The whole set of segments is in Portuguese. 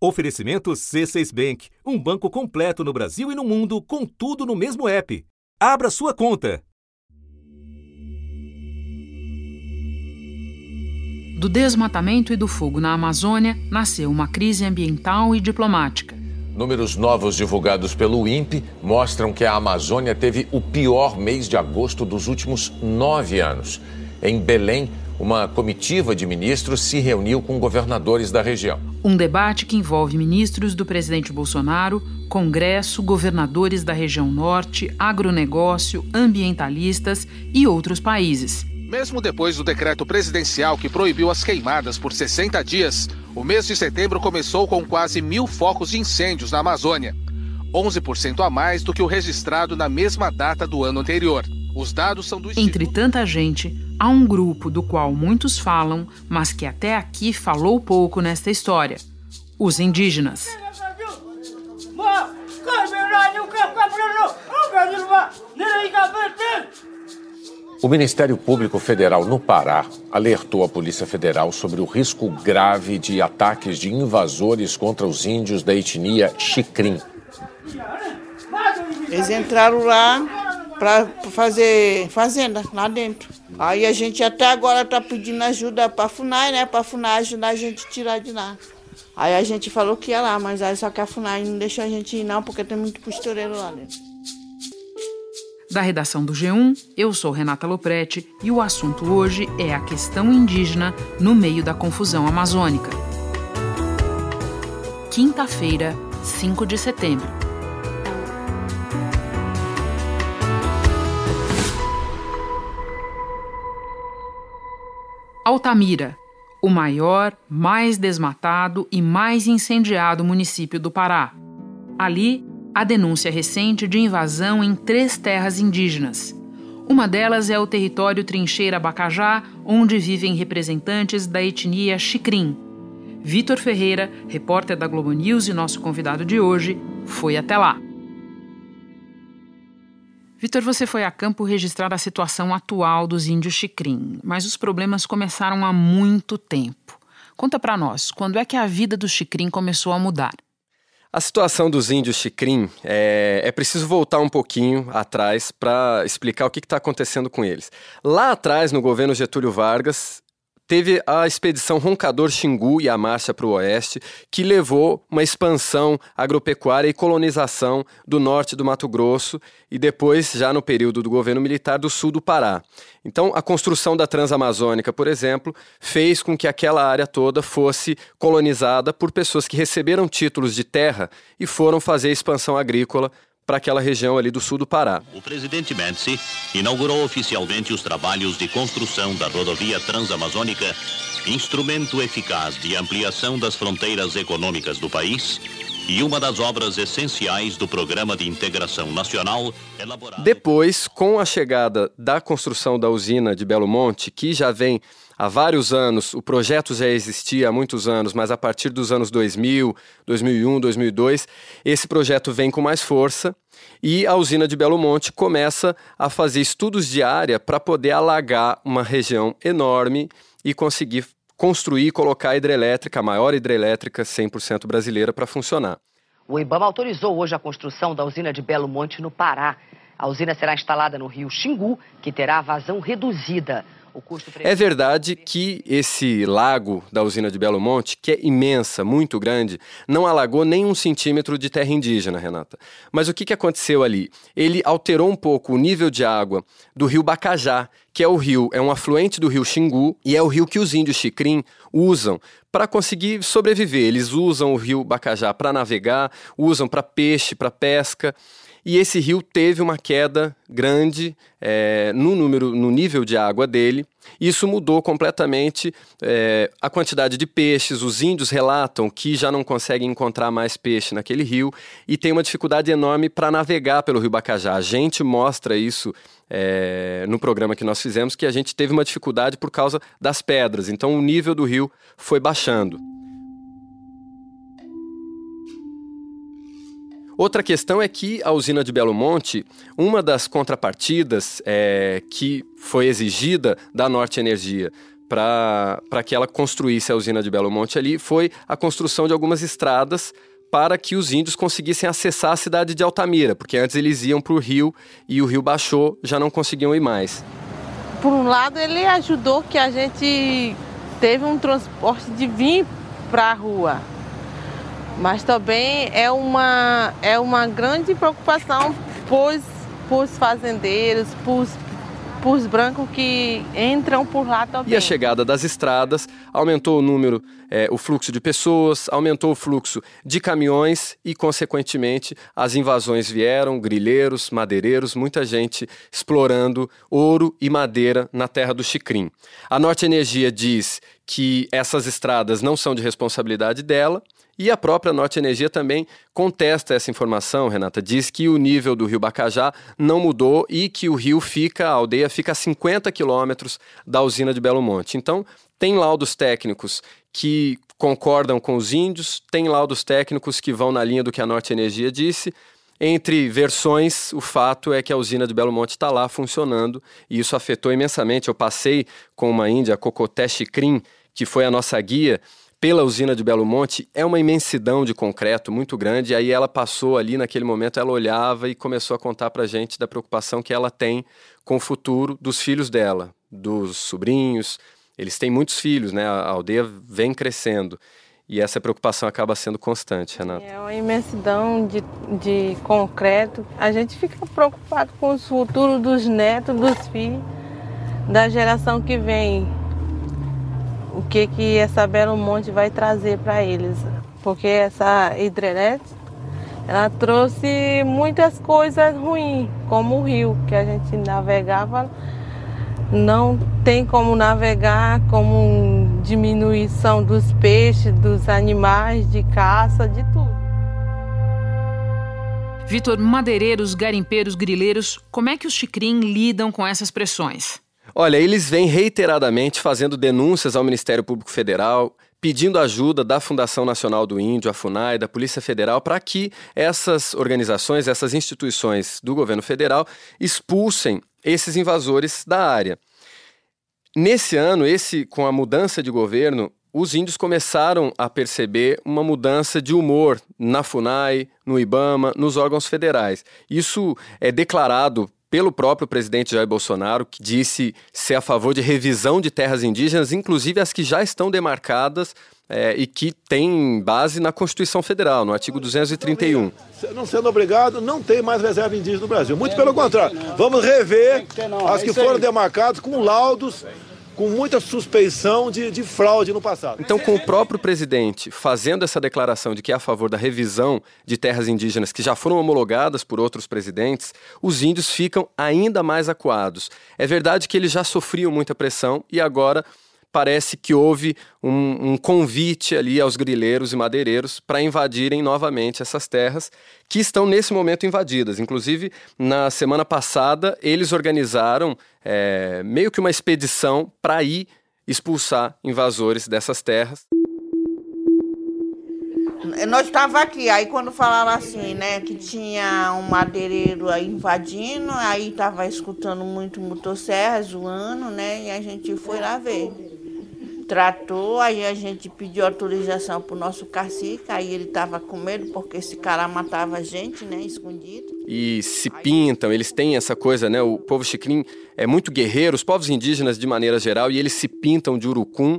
Oferecimento C6 Bank, um banco completo no Brasil e no mundo, com tudo no mesmo app. Abra sua conta. Do desmatamento e do fogo na Amazônia nasceu uma crise ambiental e diplomática. Números novos divulgados pelo INPE mostram que a Amazônia teve o pior mês de agosto dos últimos nove anos. Em Belém, uma comitiva de ministros se reuniu com governadores da região. Um debate que envolve ministros do presidente Bolsonaro, Congresso, governadores da região norte, agronegócio, ambientalistas e outros países. Mesmo depois do decreto presidencial que proibiu as queimadas por 60 dias, o mês de setembro começou com quase mil focos de incêndios na Amazônia, 11% a mais do que o registrado na mesma data do ano anterior. Os dados são do Entre tanta gente, há um grupo do qual muitos falam, mas que até aqui falou pouco nesta história: os indígenas. O Ministério Público Federal no Pará alertou a Polícia Federal sobre o risco grave de ataques de invasores contra os índios da etnia Xicrim. Eles entraram lá para fazer fazenda lá dentro. Aí a gente até agora está pedindo ajuda para a FUNAI, né? Para a FUNAI ajudar a gente a tirar de lá. Aí a gente falou que ia lá, mas aí só que a FUNAI não deixou a gente ir não, porque tem muito costureiro lá dentro. Da redação do G1, eu sou Renata Loprete e o assunto hoje é a questão indígena no meio da confusão amazônica. Quinta-feira, 5 de setembro. Altamira, o maior, mais desmatado e mais incendiado município do Pará. Ali, a denúncia recente de invasão em três terras indígenas. Uma delas é o território Trincheira Bacajá, onde vivem representantes da etnia Xicrim. Vitor Ferreira, repórter da Globo News e nosso convidado de hoje, foi até lá. Vitor, você foi a campo registrar a situação atual dos índios Xicrim, mas os problemas começaram há muito tempo. Conta para nós, quando é que a vida do Xicrim começou a mudar? A situação dos índios Xicrim é, é preciso voltar um pouquinho atrás para explicar o que está acontecendo com eles. Lá atrás, no governo Getúlio Vargas, teve a expedição Roncador Xingu e a Marcha para o Oeste, que levou uma expansão agropecuária e colonização do norte do Mato Grosso e depois, já no período do governo militar, do sul do Pará. Então, a construção da Transamazônica, por exemplo, fez com que aquela área toda fosse colonizada por pessoas que receberam títulos de terra e foram fazer expansão agrícola para aquela região ali do sul do Pará. O presidente Médici inaugurou oficialmente os trabalhos de construção da rodovia transamazônica, instrumento eficaz de ampliação das fronteiras econômicas do país e uma das obras essenciais do Programa de Integração Nacional elaborado. Depois, com a chegada da construção da usina de Belo Monte, que já vem há vários anos, o projeto já existia há muitos anos, mas a partir dos anos 2000, 2001, 2002, esse projeto vem com mais força e a usina de Belo Monte começa a fazer estudos de área para poder alagar uma região enorme e conseguir construir e colocar a hidrelétrica, a maior hidrelétrica 100% brasileira, para funcionar. O IBAMA autorizou hoje a construção da usina de Belo Monte, no Pará. A usina será instalada no rio Xingu, que terá vazão reduzida. É verdade que esse lago da usina de Belo Monte, que é imensa, muito grande, não alagou nem um centímetro de terra indígena, Renata. Mas o que, que aconteceu ali? Ele alterou um pouco o nível de água do rio Bacajá, que é o rio, é um afluente do rio Xingu e é o rio que os índios Xicrim usam para conseguir sobreviver. Eles usam o rio Bacajá para navegar, usam para peixe, para pesca e esse rio teve uma queda grande é, no número, no nível de água dele. Isso mudou completamente é, a quantidade de peixes. Os índios relatam que já não conseguem encontrar mais peixe naquele rio e tem uma dificuldade enorme para navegar pelo rio Bacajá. A gente mostra isso é, no programa que nós fizemos, que a gente teve uma dificuldade por causa das pedras. Então o nível do rio foi baixando. Outra questão é que a usina de Belo Monte, uma das contrapartidas é, que foi exigida da Norte Energia para que ela construísse a usina de Belo Monte ali foi a construção de algumas estradas para que os índios conseguissem acessar a cidade de Altamira, porque antes eles iam para o rio e o rio baixou, já não conseguiam ir mais. Por um lado, ele ajudou que a gente teve um transporte de vir para a rua, mas também é uma, é uma grande preocupação para os fazendeiros, para os brancos que entram por lá também. E a chegada das estradas aumentou o número, é, o fluxo de pessoas, aumentou o fluxo de caminhões e, consequentemente, as invasões vieram, grileiros, madeireiros, muita gente explorando ouro e madeira na terra do Chicrim. A Norte Energia diz que essas estradas não são de responsabilidade dela e a própria Norte Energia também contesta essa informação, Renata. Diz que o nível do rio Bacajá não mudou e que o rio fica, a aldeia fica a 50 quilômetros da usina de Belo Monte. Então, tem laudos técnicos que concordam com os índios, tem laudos técnicos que vão na linha do que a Norte Energia disse. Entre versões, o fato é que a usina de Belo Monte está lá funcionando e isso afetou imensamente. Eu passei com uma índia, Cocoté Chicrim, que foi a nossa guia, pela usina de Belo Monte é uma imensidão de concreto muito grande. Aí ela passou ali naquele momento, ela olhava e começou a contar para gente da preocupação que ela tem com o futuro dos filhos dela, dos sobrinhos. Eles têm muitos filhos, né? A aldeia vem crescendo. E essa preocupação acaba sendo constante, Renata. É uma imensidão de, de concreto. A gente fica preocupado com o futuro dos netos, dos filhos, da geração que vem o que, que essa Belo Monte vai trazer para eles. Porque essa hidrelétrica ela trouxe muitas coisas ruins, como o rio, que a gente navegava, não tem como navegar, como diminuição dos peixes, dos animais, de caça, de tudo. Vitor, madeireiros, garimpeiros, grileiros, como é que os chicrim lidam com essas pressões? Olha, eles vêm reiteradamente fazendo denúncias ao Ministério Público Federal, pedindo ajuda da Fundação Nacional do Índio, a FUNAI, da Polícia Federal, para que essas organizações, essas instituições do governo federal expulsem esses invasores da área. Nesse ano, esse com a mudança de governo, os índios começaram a perceber uma mudança de humor na FUNAI, no IBAMA, nos órgãos federais. Isso é declarado pelo próprio presidente Jair Bolsonaro, que disse ser a favor de revisão de terras indígenas, inclusive as que já estão demarcadas é, e que têm base na Constituição Federal, no artigo 231. Não sendo obrigado, não tem mais reserva indígena no Brasil. Muito pelo contrário. Vamos rever as que foram demarcadas com laudos com muita suspeição de, de fraude no passado. Então, com o próprio presidente fazendo essa declaração de que é a favor da revisão de terras indígenas que já foram homologadas por outros presidentes, os índios ficam ainda mais acuados. É verdade que eles já sofriam muita pressão e agora parece que houve um, um, convite ali aos grileiros e madeireiros para invadirem novamente essas terras que estão nesse momento invadidas. Inclusive, na semana passada, eles organizaram é, meio que uma expedição para ir expulsar invasores dessas terras. Nós estávamos aqui, aí quando falaram assim, né, que tinha um madeireiro invadindo, aí estava escutando muito motosserra zoando, né, e a gente foi lá ver tratou, aí a gente pediu autorização para o nosso cacique, aí ele estava com medo porque esse cara matava a gente, né, escondido. E se pintam, eles têm essa coisa, né, o povo chicrim é muito guerreiro, os povos indígenas de maneira geral, e eles se pintam de urucum,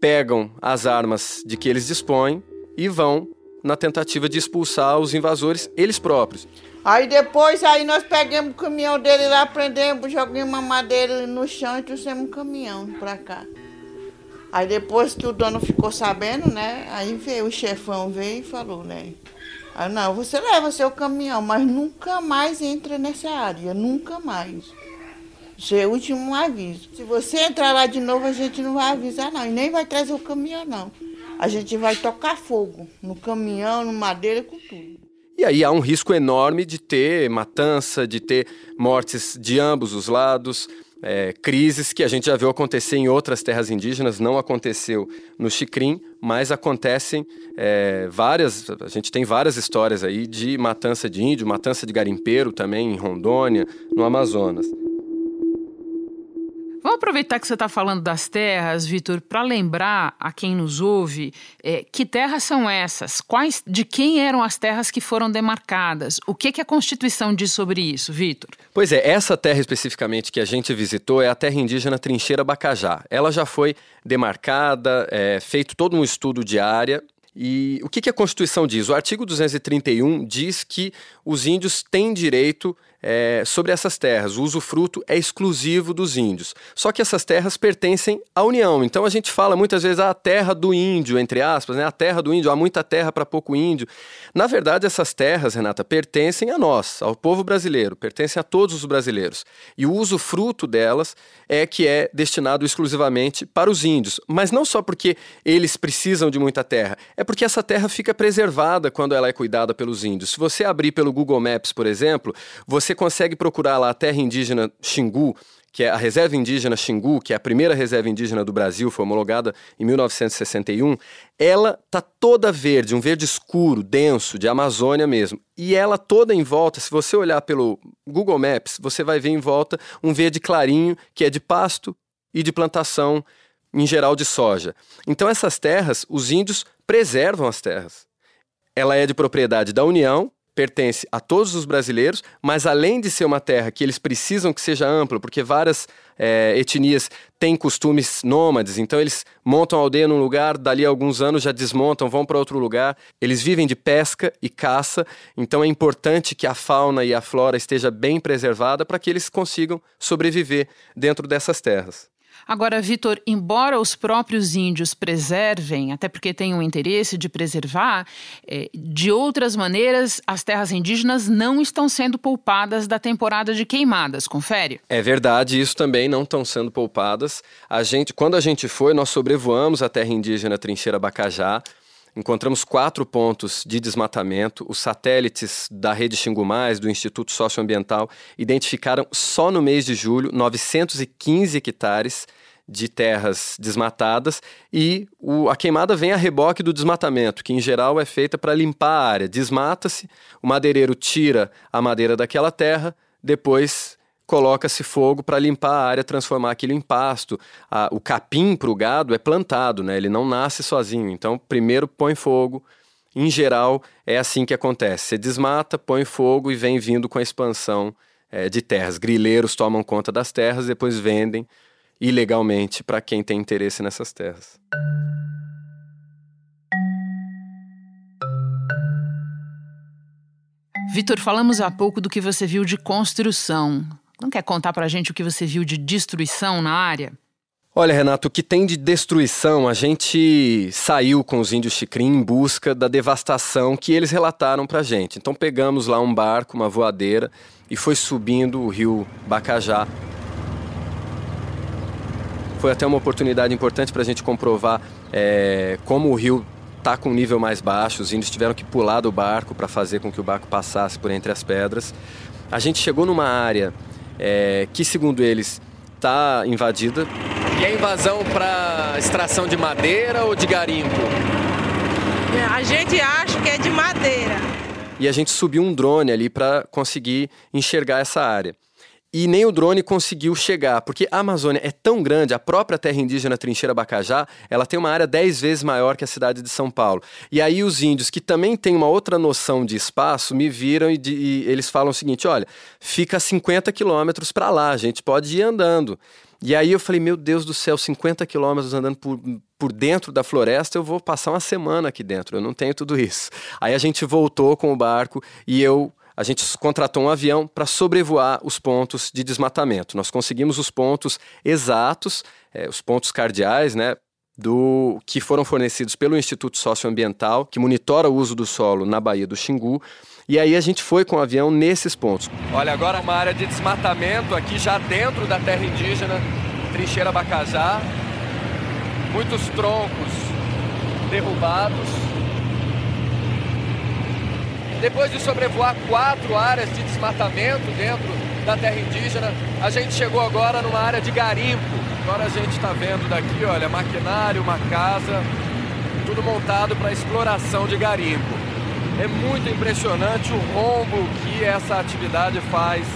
pegam as armas de que eles dispõem e vão na tentativa de expulsar os invasores, eles próprios. Aí depois, aí nós pegamos o caminhão dele lá, prendemos, jogamos uma madeira no chão e trouxemos o caminhão para cá. Aí depois que o dono ficou sabendo, né? Aí veio, o chefão veio e falou, né? Aí, não, você leva seu caminhão, mas nunca mais entra nessa área, nunca mais. Isso é o último aviso. Se você entrar lá de novo, a gente não vai avisar, não. E nem vai trazer o caminhão, não. A gente vai tocar fogo no caminhão, no madeira, com tudo. E aí há um risco enorme de ter matança, de ter mortes de ambos os lados é, crises que a gente já viu acontecer em outras terras indígenas, não aconteceu no Chicrim, mas acontecem é, várias, a gente tem várias histórias aí de matança de índio, matança de garimpeiro também em Rondônia, no Amazonas. Vamos aproveitar que você está falando das terras, Vitor, para lembrar a quem nos ouve é, que terras são essas, quais, de quem eram as terras que foram demarcadas, o que, que a Constituição diz sobre isso, Vitor? Pois é, essa terra especificamente que a gente visitou é a terra indígena Trincheira Bacajá. Ela já foi demarcada, é, feito todo um estudo de área e o que, a Constituição diz? O artigo 231 diz que os índios têm direito é, sobre essas terras. O usufruto é exclusivo dos índios. Só que essas terras pertencem à União. Então a gente fala muitas vezes ah, a terra do índio, entre aspas, né? a terra do índio, há muita terra para pouco índio. Na verdade, essas terras, Renata, pertencem a nós, ao povo brasileiro, pertencem a todos os brasileiros. E o usufruto delas é que é destinado exclusivamente para os índios. Mas não só porque eles precisam de muita terra, é porque essa terra fica preservada quando ela é cuidada pelos índios. Se você abrir pelo Google Maps, por exemplo, você você consegue procurar lá a terra indígena Xingu, que é a reserva indígena Xingu, que é a primeira reserva indígena do Brasil, foi homologada em 1961, ela tá toda verde, um verde escuro, denso, de Amazônia mesmo. E ela toda em volta, se você olhar pelo Google Maps, você vai ver em volta um verde clarinho, que é de pasto e de plantação, em geral de soja. Então essas terras, os índios preservam as terras. Ela é de propriedade da União, pertence a todos os brasileiros, mas além de ser uma terra que eles precisam que seja ampla, porque várias é, etnias têm costumes nômades, então eles montam a aldeia num lugar, dali a alguns anos já desmontam, vão para outro lugar. Eles vivem de pesca e caça, então é importante que a fauna e a flora esteja bem preservada para que eles consigam sobreviver dentro dessas terras. Agora, Vitor, embora os próprios índios preservem, até porque têm um interesse de preservar, é, de outras maneiras, as terras indígenas não estão sendo poupadas da temporada de queimadas, confere? É verdade, isso também não estão sendo poupadas. A gente, quando a gente foi, nós sobrevoamos a terra indígena Trincheira Bacajá, Encontramos quatro pontos de desmatamento. Os satélites da rede Xingu Mais, do Instituto Socioambiental, identificaram só no mês de julho 915 hectares de terras desmatadas e o, a queimada vem a reboque do desmatamento, que em geral é feita para limpar a área. Desmata-se, o madeireiro tira a madeira daquela terra, depois coloca-se fogo para limpar a área, transformar aquilo em pasto. A, o capim para o gado é plantado, né? ele não nasce sozinho. Então, primeiro põe fogo. Em geral, é assim que acontece. Você desmata, põe fogo e vem vindo com a expansão é, de terras. Grileiros tomam conta das terras, depois vendem ilegalmente para quem tem interesse nessas terras. Vitor, falamos há pouco do que você viu de construção. Não quer contar para a gente o que você viu de destruição na área? Olha, Renato, o que tem de destruição, a gente saiu com os índios Chicrim em busca da devastação que eles relataram para a gente. Então pegamos lá um barco, uma voadeira, e foi subindo o rio Bacajá. Foi até uma oportunidade importante para a gente comprovar é, como o rio está com um nível mais baixo. Os índios tiveram que pular do barco para fazer com que o barco passasse por entre as pedras. A gente chegou numa área é, que, segundo eles, está invadida. E é invasão para extração de madeira ou de garimpo? A gente acha que é de madeira. E a gente subiu um drone ali para conseguir enxergar essa área e nem o drone conseguiu chegar, porque a Amazônia é tão grande, a própria terra indígena Trincheira Bacajá, ela tem uma área 10 vezes maior que a cidade de São Paulo. E aí os índios, que também têm uma outra noção de espaço, me viram e, de, e eles falam o seguinte, olha, fica 50 quilômetros para lá, a gente pode ir andando. E aí eu falei, meu Deus do céu, 50 quilômetros andando por, por dentro da floresta, eu vou passar uma semana aqui dentro, eu não tenho tudo isso. Aí a gente voltou com o barco e eu a gente contratou um avião para sobrevoar os pontos de desmatamento. Nós conseguimos os pontos exatos, é, os pontos cardeais, né? Do, que foram fornecidos pelo Instituto Socioambiental, que monitora o uso do solo na Baía do Xingu. E aí a gente foi com o avião nesses pontos. Olha, agora uma área de desmatamento aqui já dentro da terra indígena, Trincheira Bacajá. Muitos troncos derrubados depois de sobrevoar quatro áreas de desmatamento dentro da terra indígena, a gente chegou agora numa área de garimpo. Agora a gente está vendo daqui, olha, maquinário, uma casa, tudo montado para exploração de garimpo. É muito impressionante o rombo que essa atividade faz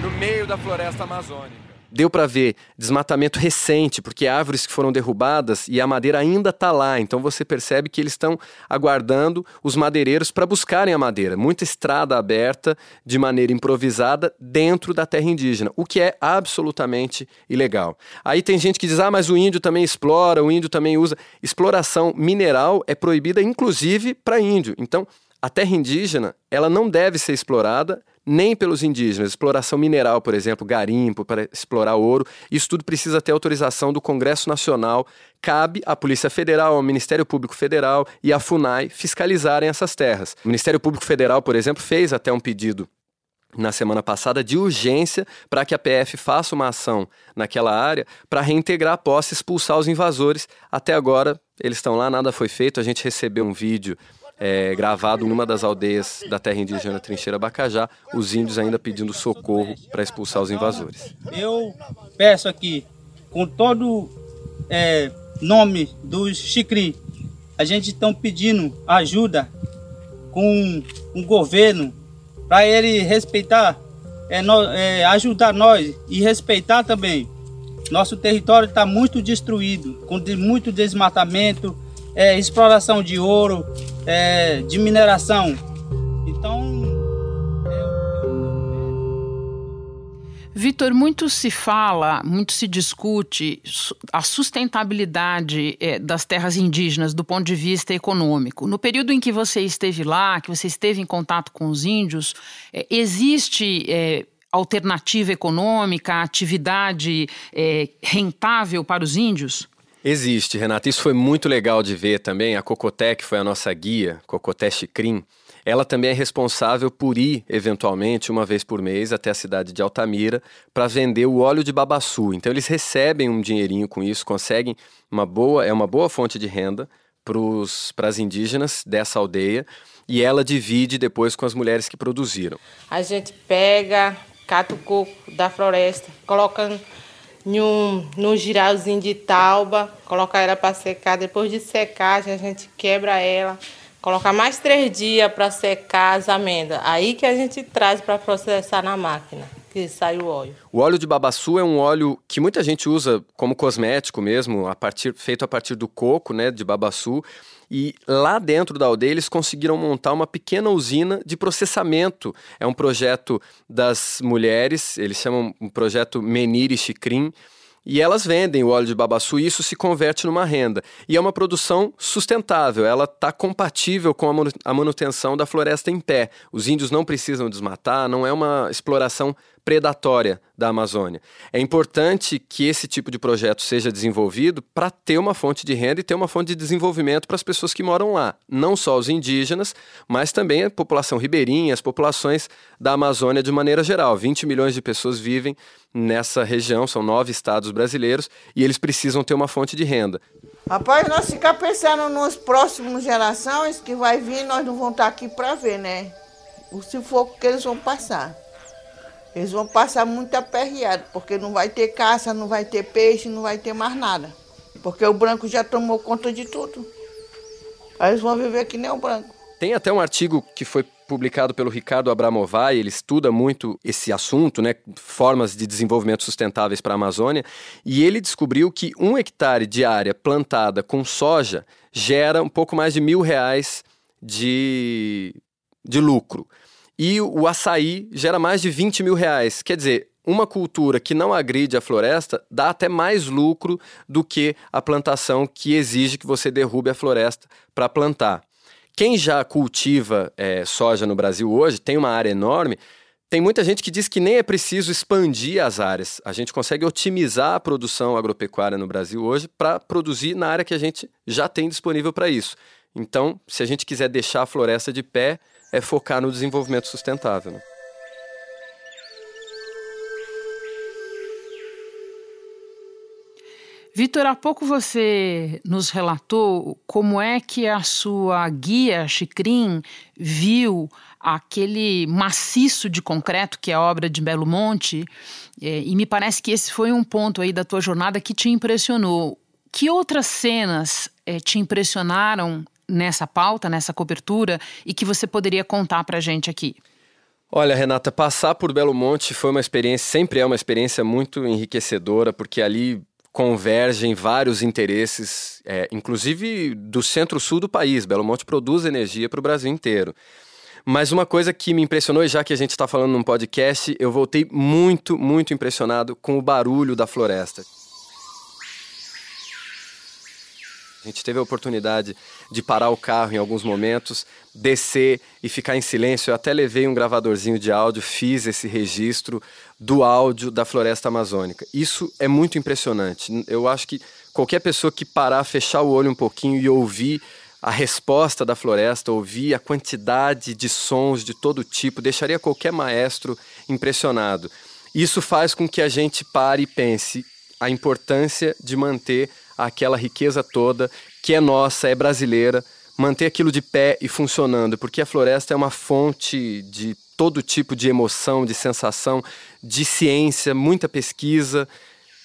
no meio da floresta amazônica. Deu para ver desmatamento recente, porque árvores que foram derrubadas e a madeira ainda está lá. Então você percebe que eles estão aguardando os madeireiros para buscarem a madeira. Muita estrada aberta de maneira improvisada dentro da terra indígena, o que é absolutamente ilegal. Aí tem gente que diz: ah, mas o índio também explora, o índio também usa. Exploração mineral é proibida, inclusive, para índio. Então, a terra indígena ela não deve ser explorada nem pelos indígenas. Exploração mineral, por exemplo, garimpo para explorar ouro, isso tudo precisa ter autorização do Congresso Nacional. Cabe à Polícia Federal, ao Ministério Público Federal e à FUNAI fiscalizarem essas terras. O Ministério Público Federal, por exemplo, fez até um pedido na semana passada de urgência para que a PF faça uma ação naquela área para reintegrar a posse e expulsar os invasores. Até agora eles estão lá, nada foi feito. A gente recebeu um vídeo é, gravado numa das aldeias da terra indígena Trincheira Bacajá, os índios ainda pedindo socorro para expulsar os invasores. Eu peço aqui, com todo é, nome dos Chicri, a gente está pedindo ajuda com o governo para ele respeitar, é, no, é, ajudar nós e respeitar também. Nosso território está muito destruído, com muito desmatamento, é, exploração de ouro, é, de mineração. Então. Vitor, muito se fala, muito se discute a sustentabilidade é, das terras indígenas do ponto de vista econômico. No período em que você esteve lá, que você esteve em contato com os índios, é, existe é, alternativa econômica, atividade é, rentável para os índios? Existe, Renata. Isso foi muito legal de ver também. A Cocoté, que foi a nossa guia, Cocoté Chicrim, ela também é responsável por ir, eventualmente, uma vez por mês até a cidade de Altamira para vender o óleo de babaçu. Então eles recebem um dinheirinho com isso, conseguem uma boa, é uma boa fonte de renda para as indígenas dessa aldeia e ela divide depois com as mulheres que produziram. A gente pega, cata o coco da floresta, coloca num, num giralzinho de tauba, colocar ela para secar. Depois de secar, a gente quebra ela, coloca mais três dias para secar as amêndoas. Aí que a gente traz para processar na máquina. Que sai o óleo. O óleo de babaçu é um óleo que muita gente usa como cosmético mesmo, a partir, feito a partir do coco, né, de babaçu. E lá dentro da aldeia eles conseguiram montar uma pequena usina de processamento. É um projeto das mulheres, eles chamam um projeto Meniri Chicrim. E elas vendem o óleo de babaçu e isso se converte numa renda. E é uma produção sustentável, ela está compatível com a manutenção da floresta em pé. Os índios não precisam desmatar, não é uma exploração predatória da Amazônia. É importante que esse tipo de projeto seja desenvolvido para ter uma fonte de renda e ter uma fonte de desenvolvimento para as pessoas que moram lá, não só os indígenas, mas também a população ribeirinha, as populações da Amazônia de maneira geral. 20 milhões de pessoas vivem nessa região, são nove estados brasileiros, e eles precisam ter uma fonte de renda. Rapaz, nós ficar pensando nos próximos gerações que vai vir, nós não vamos estar aqui para ver, né? O sufoco que eles vão passar. Eles vão passar muito aperreado, porque não vai ter caça, não vai ter peixe, não vai ter mais nada. Porque o branco já tomou conta de tudo. Aí eles vão viver que nem o branco. Tem até um artigo que foi publicado pelo Ricardo Abramovay, ele estuda muito esse assunto, né, formas de desenvolvimento sustentáveis para a Amazônia, e ele descobriu que um hectare de área plantada com soja gera um pouco mais de mil reais de, de lucro. E o açaí gera mais de 20 mil reais. Quer dizer, uma cultura que não agride a floresta dá até mais lucro do que a plantação que exige que você derrube a floresta para plantar. Quem já cultiva é, soja no Brasil hoje tem uma área enorme. Tem muita gente que diz que nem é preciso expandir as áreas. A gente consegue otimizar a produção agropecuária no Brasil hoje para produzir na área que a gente já tem disponível para isso. Então, se a gente quiser deixar a floresta de pé, é focar no desenvolvimento sustentável. Né? Vitor, há pouco você nos relatou como é que a sua guia Chicrim viu aquele maciço de concreto que é a obra de Belo Monte, é, e me parece que esse foi um ponto aí da tua jornada que te impressionou. Que outras cenas é, te impressionaram nessa pauta, nessa cobertura e que você poderia contar para a gente aqui? Olha, Renata, passar por Belo Monte foi uma experiência, sempre é uma experiência muito enriquecedora, porque ali convergem vários interesses, é, inclusive do centro-sul do país. Belo Monte produz energia para o Brasil inteiro. Mas uma coisa que me impressionou, e já que a gente está falando num podcast, eu voltei muito, muito impressionado com o barulho da floresta. A gente teve a oportunidade de parar o carro em alguns momentos, descer e ficar em silêncio. Eu até levei um gravadorzinho de áudio, fiz esse registro do áudio da floresta amazônica. Isso é muito impressionante. Eu acho que qualquer pessoa que parar, fechar o olho um pouquinho e ouvir a resposta da floresta, ouvir a quantidade de sons de todo tipo, deixaria qualquer maestro impressionado. Isso faz com que a gente pare e pense a importância de manter aquela riqueza toda que é nossa, é brasileira, manter aquilo de pé e funcionando, porque a floresta é uma fonte de todo tipo de emoção, de sensação, de ciência, muita pesquisa.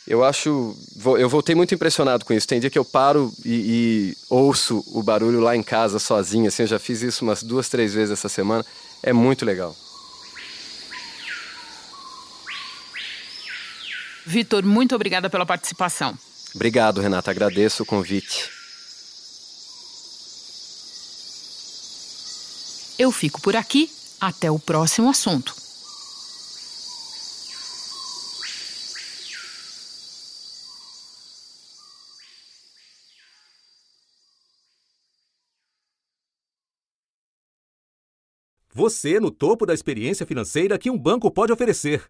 Eu acho, eu voltei muito impressionado com isso. Tem dia que eu paro e, e ouço o barulho lá em casa sozinho. Assim, eu já fiz isso umas duas, três vezes essa semana. É muito legal. Vitor, muito obrigada pela participação. Obrigado, Renata. Agradeço o convite. Eu fico por aqui. Até o próximo assunto. Você no topo da experiência financeira que um banco pode oferecer.